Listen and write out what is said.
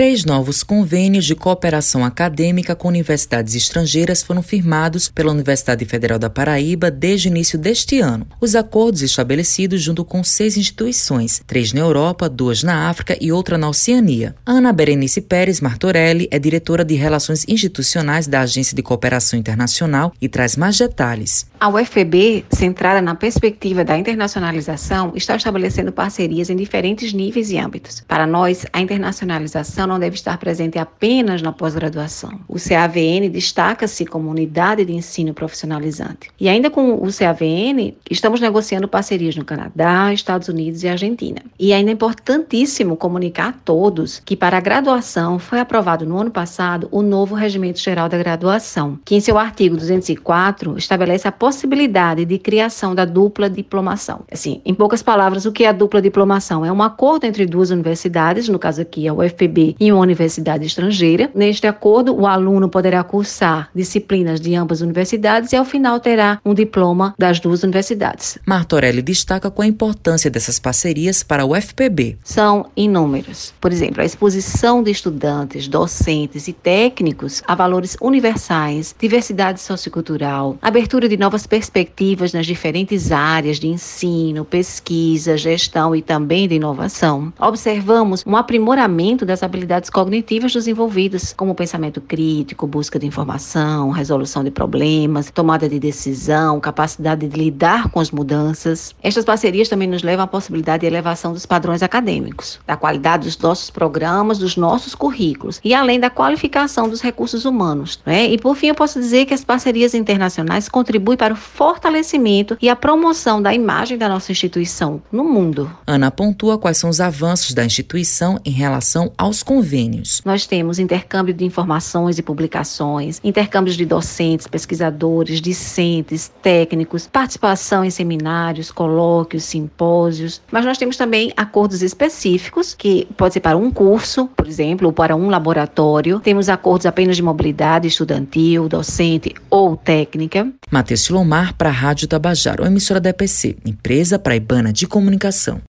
Três novos convênios de cooperação acadêmica com universidades estrangeiras foram firmados pela Universidade Federal da Paraíba desde o início deste ano. Os acordos estabelecidos junto com seis instituições, três na Europa, duas na África e outra na Oceania. Ana Berenice Pérez Martorelli é diretora de Relações Institucionais da Agência de Cooperação Internacional e traz mais detalhes. A UFPB, centrada na perspectiva da internacionalização, está estabelecendo parcerias em diferentes níveis e âmbitos. Para nós, a internacionalização não deve estar presente apenas na pós-graduação. O CAVN destaca-se como unidade de ensino profissionalizante. E ainda com o CAVN, estamos negociando parcerias no Canadá, Estados Unidos e Argentina. E ainda é importantíssimo comunicar a todos que para a graduação foi aprovado no ano passado o novo Regimento Geral da Graduação, que em seu artigo 204 estabelece a possibilidade de criação da dupla diplomação. Assim, em poucas palavras, o que é a dupla diplomação? É um acordo entre duas universidades, no caso aqui a UFPB e uma universidade estrangeira. Neste acordo, o aluno poderá cursar disciplinas de ambas universidades e ao final terá um diploma das duas universidades. Martorelli destaca qual a importância dessas parcerias para a UFPB. São inúmeras. Por exemplo, a exposição de estudantes, docentes e técnicos a valores universais, diversidade sociocultural, abertura de novas novas perspectivas nas diferentes áreas de ensino, pesquisa, gestão e também de inovação, observamos um aprimoramento das habilidades cognitivas dos envolvidos, como pensamento crítico, busca de informação, resolução de problemas, tomada de decisão, capacidade de lidar com as mudanças. Estas parcerias também nos levam à possibilidade de elevação dos padrões acadêmicos, da qualidade dos nossos programas, dos nossos currículos e além da qualificação dos recursos humanos. Né? E por fim, eu posso dizer que as parcerias internacionais contribuem para o fortalecimento e a promoção da imagem da nossa instituição no mundo. Ana pontua quais são os avanços da instituição em relação aos convênios. Nós temos intercâmbio de informações e publicações, intercâmbios de docentes, pesquisadores, discentes, técnicos, participação em seminários, colóquios, simpósios, mas nós temos também acordos específicos, que pode ser para um curso, por exemplo, ou para um laboratório. Temos acordos apenas de mobilidade estudantil, docente ou técnica. Matheus Lomar para a Rádio Tabajaro, emissora da EPC, empresa praibana de comunicação.